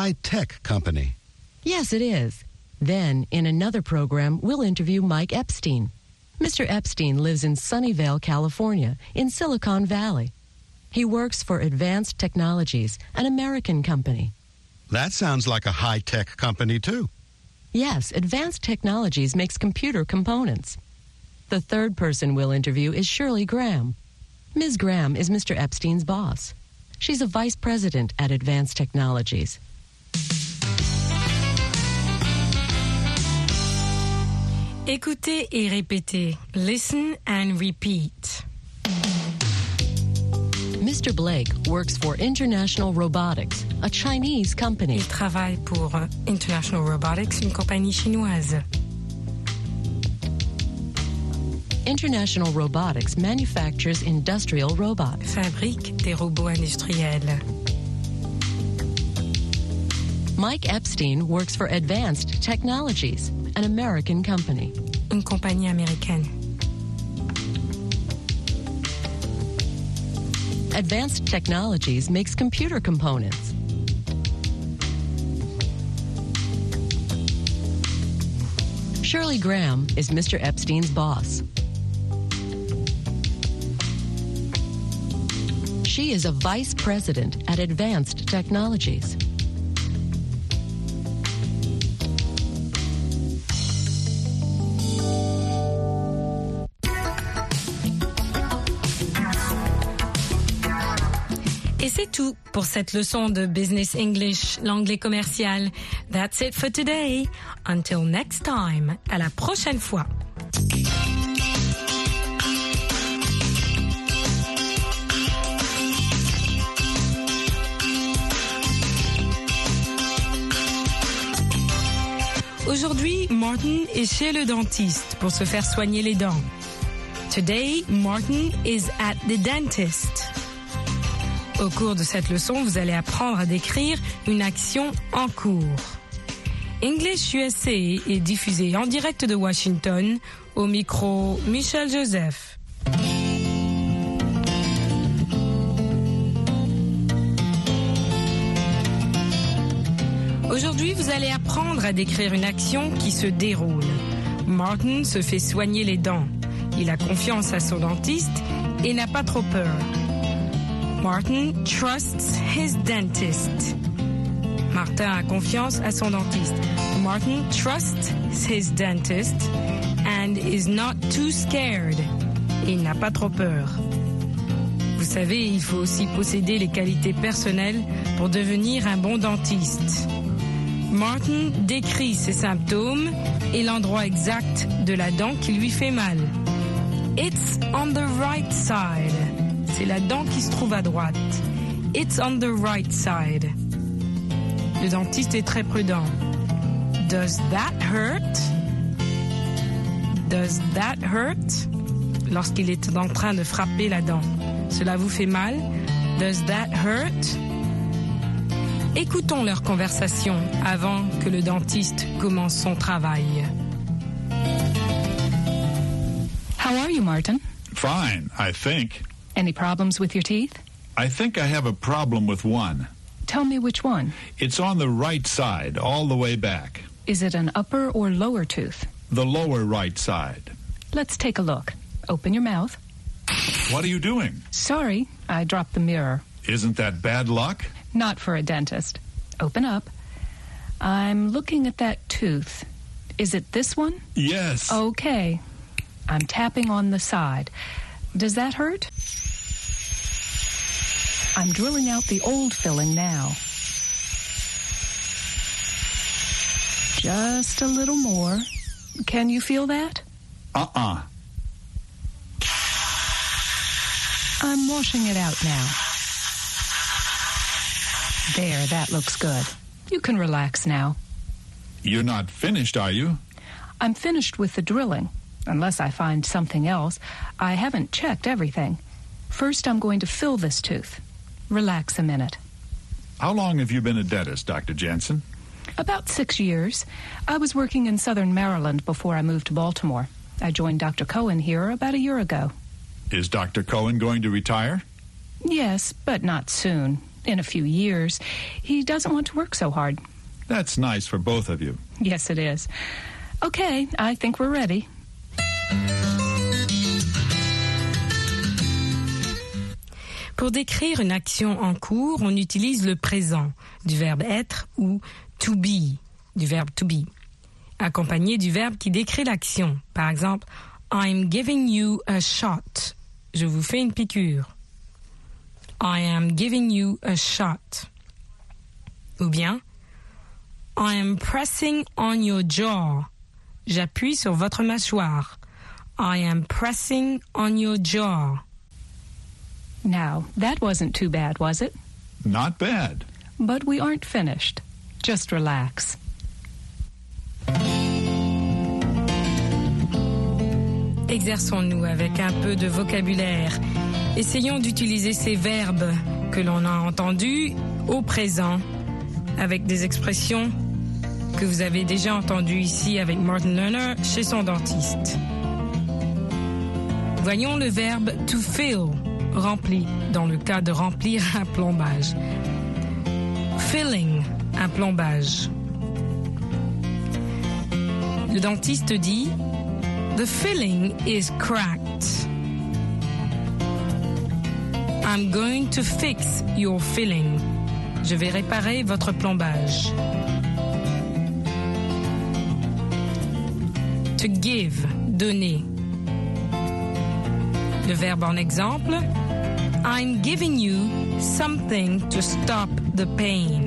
high tech company. Yes, it is. Then, in another program, we'll interview Mike Epstein. Mr. Epstein lives in Sunnyvale, California, in Silicon Valley. He works for Advanced Technologies, an American company. That sounds like a high tech company, too. Yes, Advanced Technologies makes computer components. The third person we'll interview is Shirley Graham. Ms. Graham is Mr. Epstein's boss. She's a vice president at Advanced Technologies. Écoutez et répétez. Listen and repeat. Mr. Blake works for International Robotics, a Chinese company. Il travaille pour International Robotics, une compagnie chinoise. International Robotics manufactures industrial robots. Fabrique des robots industriels. Mike Epstein works for Advanced Technologies, an American company. Une compagnie américaine. Advanced Technologies makes computer components. Shirley Graham is Mr. Epstein's boss. She is a vice president at Advanced Technologies. Pour cette leçon de Business English, l'anglais commercial. That's it for today. Until next time. À la prochaine fois. Aujourd'hui, Martin est chez le dentiste pour se faire soigner les dents. Today, Martin is at the dentist. Au cours de cette leçon, vous allez apprendre à décrire une action en cours. English USA est diffusé en direct de Washington au micro Michel Joseph. Aujourd'hui, vous allez apprendre à décrire une action qui se déroule. Martin se fait soigner les dents. Il a confiance à son dentiste et n'a pas trop peur. Martin trusts his dentist. Martin a confiance à son dentiste. Martin trusts his dentist and is not too scared. Il n'a pas trop peur. Vous savez, il faut aussi posséder les qualités personnelles pour devenir un bon dentiste. Martin décrit ses symptômes et l'endroit exact de la dent qui lui fait mal. It's on the right side. C'est la dent qui se trouve à droite. It's on the right side. Le dentiste est très prudent. Does that hurt? Does that hurt? Lorsqu'il est en train de frapper la dent. Cela vous fait mal? Does that hurt? Écoutons leur conversation avant que le dentiste commence son travail. How are you, Martin? Fine, I think. Any problems with your teeth? I think I have a problem with one. Tell me which one. It's on the right side, all the way back. Is it an upper or lower tooth? The lower right side. Let's take a look. Open your mouth. What are you doing? Sorry, I dropped the mirror. Isn't that bad luck? Not for a dentist. Open up. I'm looking at that tooth. Is it this one? Yes. Okay. I'm tapping on the side. Does that hurt? I'm drilling out the old filling now. Just a little more. Can you feel that? Uh-uh. I'm washing it out now. There, that looks good. You can relax now. You're not finished, are you? I'm finished with the drilling. Unless I find something else, I haven't checked everything. First, I'm going to fill this tooth. Relax a minute. How long have you been a dentist, Dr. Jensen? About six years. I was working in southern Maryland before I moved to Baltimore. I joined Dr. Cohen here about a year ago. Is Dr. Cohen going to retire? Yes, but not soon. in a few years. He doesn't want to work so hard. That's nice for both of you. Yes, it is. Okay, I think we're ready. Pour décrire une action en cours, on utilise le présent du verbe être ou to be du verbe to be, accompagné du verbe qui décrit l'action. Par exemple, I'm giving you a shot. Je vous fais une piqûre. I am giving you a shot. Ou bien, I am pressing on your jaw. J'appuie sur votre mâchoire. I am pressing on your jaw. Now, that wasn't too bad, was it? Not bad. But we aren't finished. Just relax. Exerçons-nous avec un peu de vocabulaire. Essayons d'utiliser ces verbes que l'on a entendus au présent avec des expressions que vous avez déjà entendues ici avec Martin Lerner chez son dentiste. Voyons le verbe to fill, rempli, dans le cas de remplir un plombage. Filling, un plombage. Le dentiste dit The filling is cracked. I'm going to fix your filling. Je vais réparer votre plombage. To give, donner. Le verbe en exemple, I'm giving you something to stop the pain.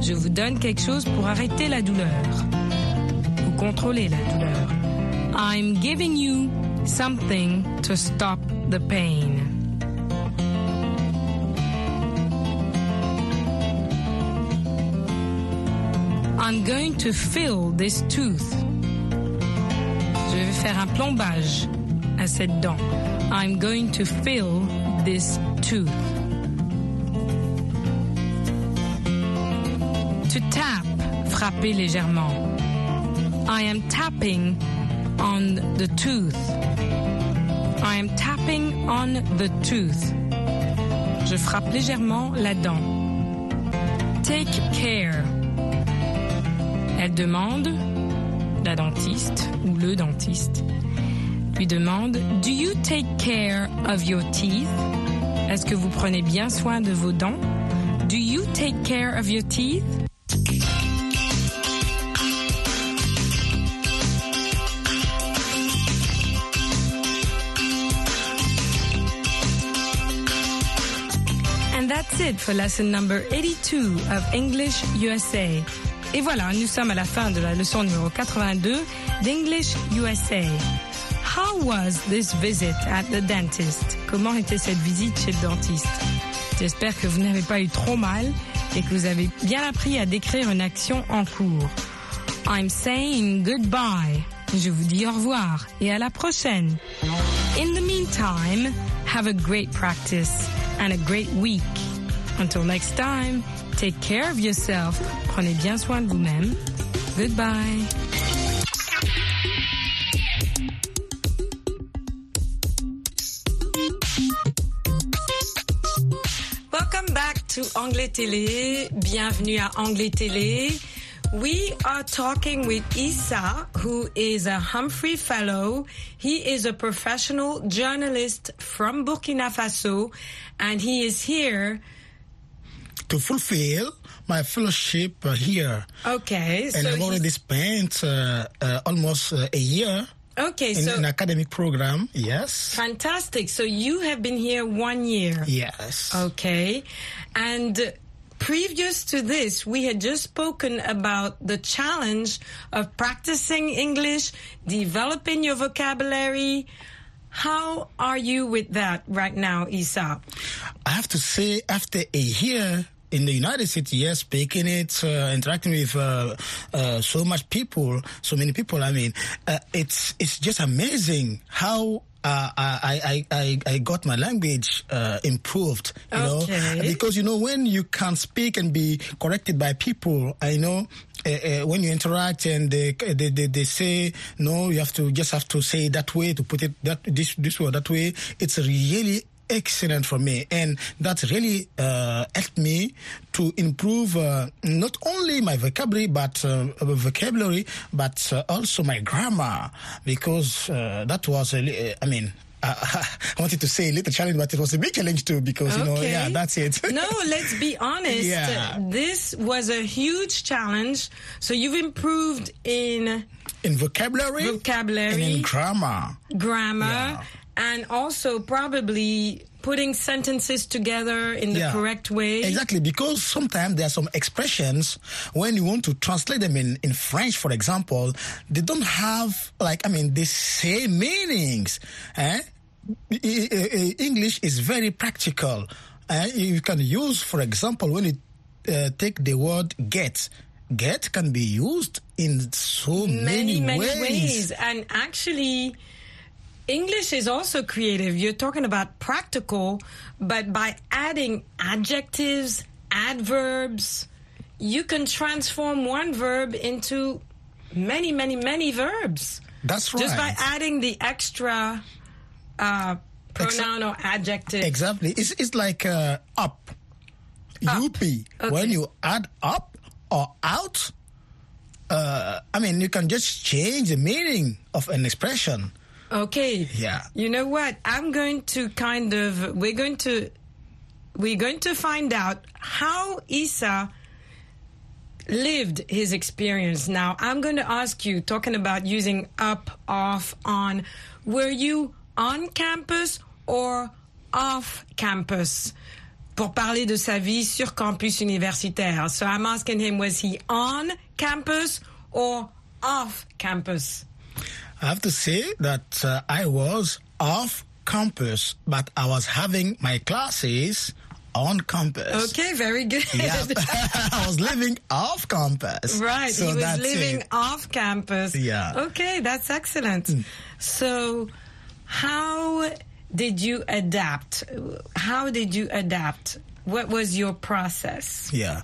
Je vous donne quelque chose pour arrêter la douleur ou contrôler la douleur. I'm giving you something to stop the pain. I'm going to fill this tooth. Je vais faire un plombage à cette dent. I'm going to fill this tooth. To tap, frapper légèrement. I am tapping on the tooth. I am tapping on the tooth. Je frappe légèrement la dent. Take care. Elle demande, la dentiste ou le dentiste, lui demande Do you take care of your teeth? Est-ce que vous prenez bien soin de vos dents? Do you take care of your teeth? And that's it for lesson number 82 of English USA. Et voilà, nous sommes à la fin de la leçon numéro 82 d'English USA. Was this visit at the dentist? Comment était cette visite chez le dentiste? J'espère que vous n'avez pas eu trop mal et que vous avez bien appris à décrire une action en cours. I'm saying goodbye. Je vous dis au revoir et à la prochaine. In the meantime, have a great practice and a great week. Until next time, take care of yourself. Prenez bien soin de vous-même. Goodbye. To Anglais Télé. Bienvenue à Anglais Télé. We are talking with Issa, who is a Humphrey Fellow. He is a professional journalist from Burkina Faso, and he is here. to fulfill my fellowship here. Okay, And so I've already spent uh, uh, almost uh, a year okay, in so an academic program. Yes. fantastic. So you have been here one year. Yes. Okay. And previous to this, we had just spoken about the challenge of practicing English, developing your vocabulary. How are you with that right now, Isa? I have to say, after a year in the United States, yes, speaking it, uh, interacting with uh, uh, so much people, so many people. I mean, uh, it's it's just amazing how. Uh, I, I, I, I got my language uh, improved, you Okay. know, because you know when you can speak and be corrected by people, I know uh, uh, when you interact and they, they, they, they say no, you have to just have to say that way to put it that this this way or that way. It's really excellent for me, and that really uh, helped me to improve uh, not only my vocabulary, but uh, vocabulary, but uh, also my grammar, because uh, that was, I mean. Uh, I wanted to say a little challenge, but it was a big challenge too because you know, yeah, that's it. no, let's be honest. Yeah. This was a huge challenge. So you've improved in in vocabulary, Vocabulary. and in grammar. grammar Yeah. And also probably putting sentences together in the Yeah. correct way. Exactly, because sometimes there are some expressions when you want to translate them in, in French, for example, they don't have like I mean the same meanings. Eh? English is very practical. Eh? You can use, for example, when you uh, take the word get. Get can be used in so many, many, many ways. ways. And actually, English is also creative. You're talking about practical, but by adding adjectives, adverbs, you can transform one verb into many, many, many verbs. That's right. Just by adding the extra uh, pronoun or adjective. Exactly. It's, it's like uh, up. UP. Okay. When you add up or out, uh, I mean, you can just change the meaning of an expression. Okay. Yeah. You know what? I'm going to kind of we're going to we're going to find out how Isa lived his experience. Now, I'm going to ask you talking about using up, off, on. Were you on campus or off campus? Pour parler de sa vie sur campus universitaire. So I'm asking him, was he on campus or off campus? I have to say that uh, I was off campus, but I was having my classes on campus. Okay, very good. Yeah. I was living off campus. Right, So he was living it. off campus. Yeah. Okay, that's excellent. So, how did you adapt? How did you adapt? What was your process? Yeah,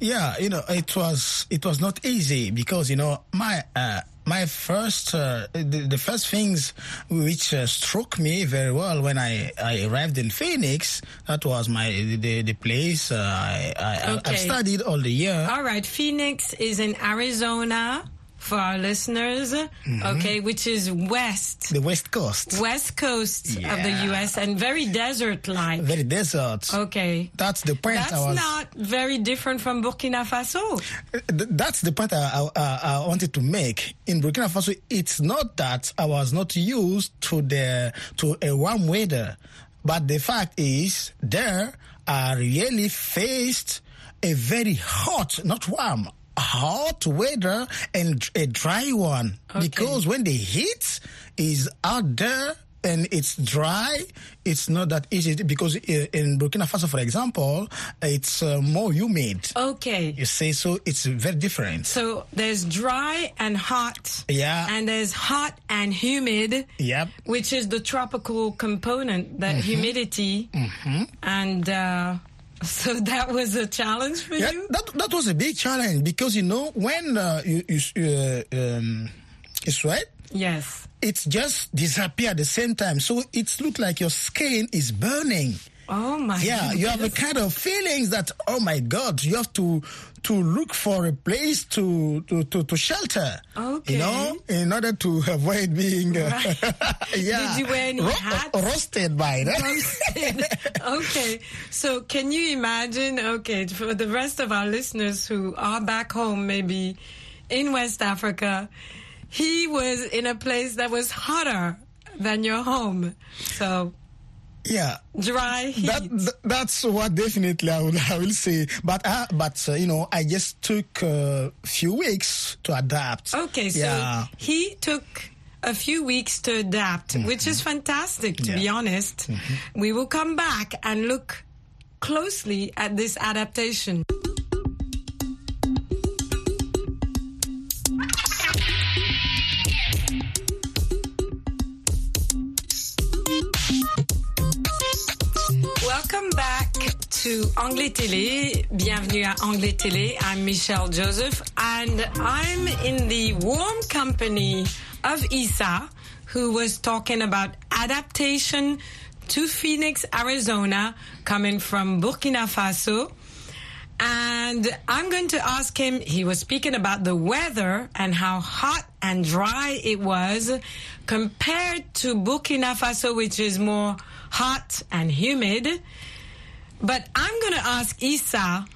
yeah. You know, it was it was not easy because you know my uh, my first uh, the, the first things which uh, struck me very well when I, I arrived in Phoenix. That was my the, the place uh, I, I Okay. I've studied all the year. All right, Phoenix is in Arizona for our listeners, Mm-hmm. okay, which is west, The West Coast, west coast of the US and very desert like. very desert. Okay. That's the point That's I was. not very different from Burkina Faso. That's the point I, I, I wanted to make. In Burkina Faso, it's not that I was not used to the to a warm weather, but the fact is there I really faced a very hot, not warm, hot weather and a dry one. Because when the heat is out there and it's dry, it's not that easy because uh, in Burkina Faso, for example, it's uh, more humid. Okay. You say so, it's very different. So there's dry and hot. Yeah. And there's hot and humid. Yep. Which is the tropical component, the humidity. And uh, so that was a challenge for Yeah, you? that that was a big challenge because you know when uh, you you, uh, um, you sweat, Yes. it just disappear at the same time. So it looks like your skin is burning. Oh my Yeah, you have a kind of feelings that oh my god, you have to to look for a place to to to, to shelter. Okay. You know, in order to avoid being uh, yeah Did you wear any hats? roasted by that. Roasted. okay. So can you imagine, okay, for the rest of our listeners who are back home, maybe in West Africa, he was in a place that was hotter than your home. So Yeah. dry heat. That, th- that's what definitely I will, I will say. But uh, but uh, you know, I just took a few weeks to adapt. Okay, so yeah, he took a few weeks to adapt, which is fantastic, to be Yeah. honest. We will come back and look closely at this adaptation. To Anglais Télé. Bienvenue à Anglais Télé. I'm Michelle Joseph and I'm in the warm company of Isa who was talking about adaptation to Phoenix, Arizona, coming from Burkina Faso. And I'm going to ask him, he was speaking about the weather and how hot and dry it was compared to Burkina Faso, which is more hot and humid. But I'm going to ask Isa,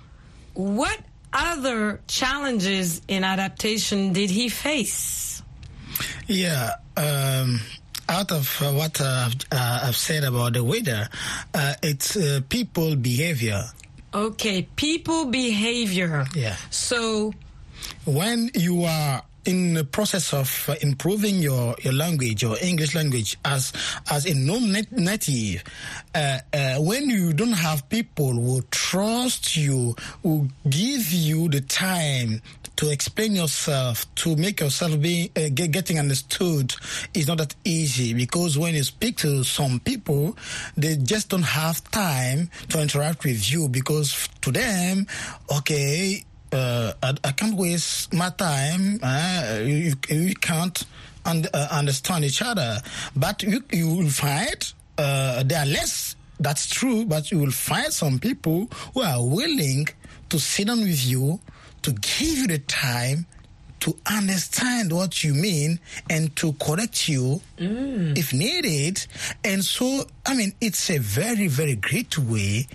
what other challenges in adaptation did he face? Yeah. Um, out of uh, what uh, I've, uh, I've said about the weather, uh, it's uh, people behavior. Okay, people behavior. Yeah. So, when you are in the process of uh, improving your, your language, your English language, as as a non-native, uh, uh, when you don't have people who trust you, who give you the time to explain yourself, to make yourself be uh, get, getting understood, is not that easy because when you speak to some people, they just don't have time to interact with you because to them, okay, uh, I, I, can't waste my time. Uh, you, you, can't uh, understand each other, but you, you will find uh, there are less. That's true, but you will find some people who are willing to sit down with you, to give you the time to understand what you mean and to correct you mm. if needed. And so, I mean, it's a very, very great way,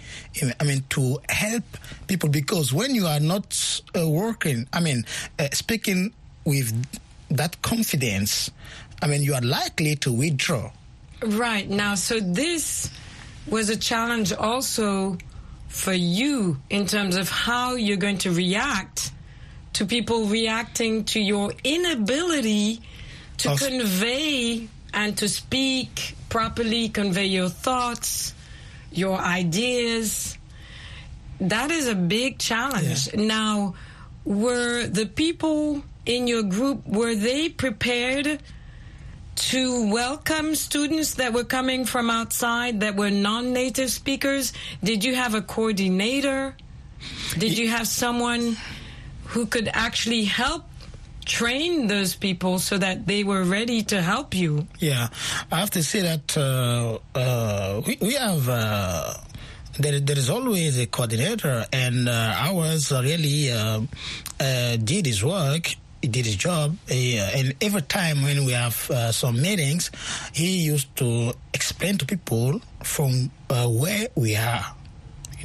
I mean, to help people because when you are not uh, working, I mean, uh, speaking with that confidence, I mean, you are likely to withdraw. Right. Now, so this was a challenge also for you in terms of how you're going to react to people reacting to your inability to convey and to speak properly, convey your thoughts, your ideas. That is a big challenge. Yeah. Now, were the people in your group were they prepared to welcome students that were coming from outside that were non-native speakers? Did you have a coordinator? Did you have someone who could actually help train those people so that they were ready to help you. Yeah, I have to say that uh, uh, we, we have. Uh, there, there is always a coordinator, and uh, ours really uh, uh, did his work. He did his job, uh, and every time when we have uh, some meetings, he used to explain to people from uh, where we are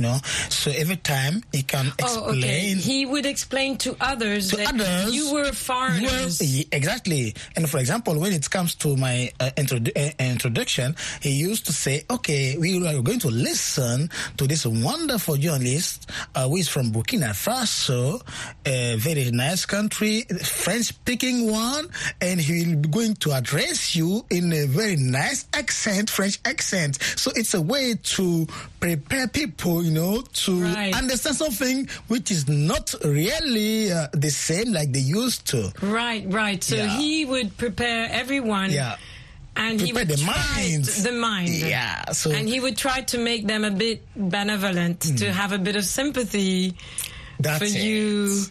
you know. So every time he can explain. Oh, okay. He would explain to others to others, you were foreigners. Were, exactly. And for example, when it comes to my uh, introdu- uh, introduction, he used to say, okay, we are going to listen to this wonderful journalist uh, who is from Burkina Faso, a very nice country, French speaking one, and he will be going to address you in a very nice accent, French accent. So it's a way to prepare people you know, to right. understand something which is not really uh, the same like they used to. Right, right. So yeah. he would prepare everyone. Yeah and Prepare he would the minds. the mind. Yeah. So and he would try to make them a bit benevolent, mm. to have a bit of sympathy That's for it. you,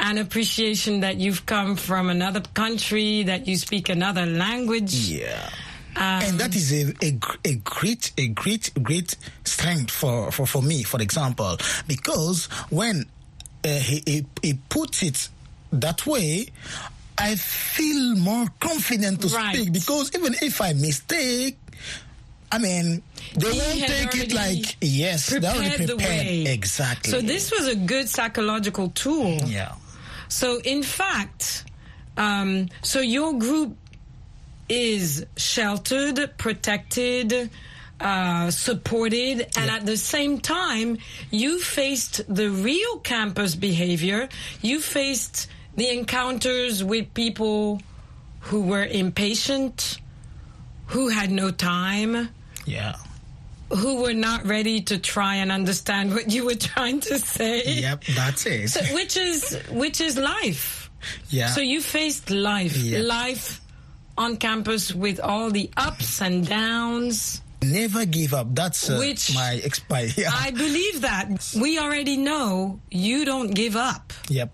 and appreciation that you've come from another country, that you speak another language. Yeah. Um, and that is a, a, a, great, a great, great strength for, for, for me, for example, because when uh, he, he, he puts it that way, I feel more confident to right. speak because even if I mistake, I mean, they he won't take it like yes, they already prepared. The exactly. So this was a good psychological tool. Yeah. So in fact, um, so your group is sheltered, protected, uh, supported, and at the same time, you faced the real campus behavior. You faced the encounters with people who were impatient, who had no time. Yeah. Who were not ready to try and understand what you were trying to say. Yep, that's it. So, which is which is life. Yeah. So you faced life. Yeah. Life on campus with all the ups and downs. Never give up. That's uh, Which my expire. Yeah. I believe that. We already know you don't give up. Yep.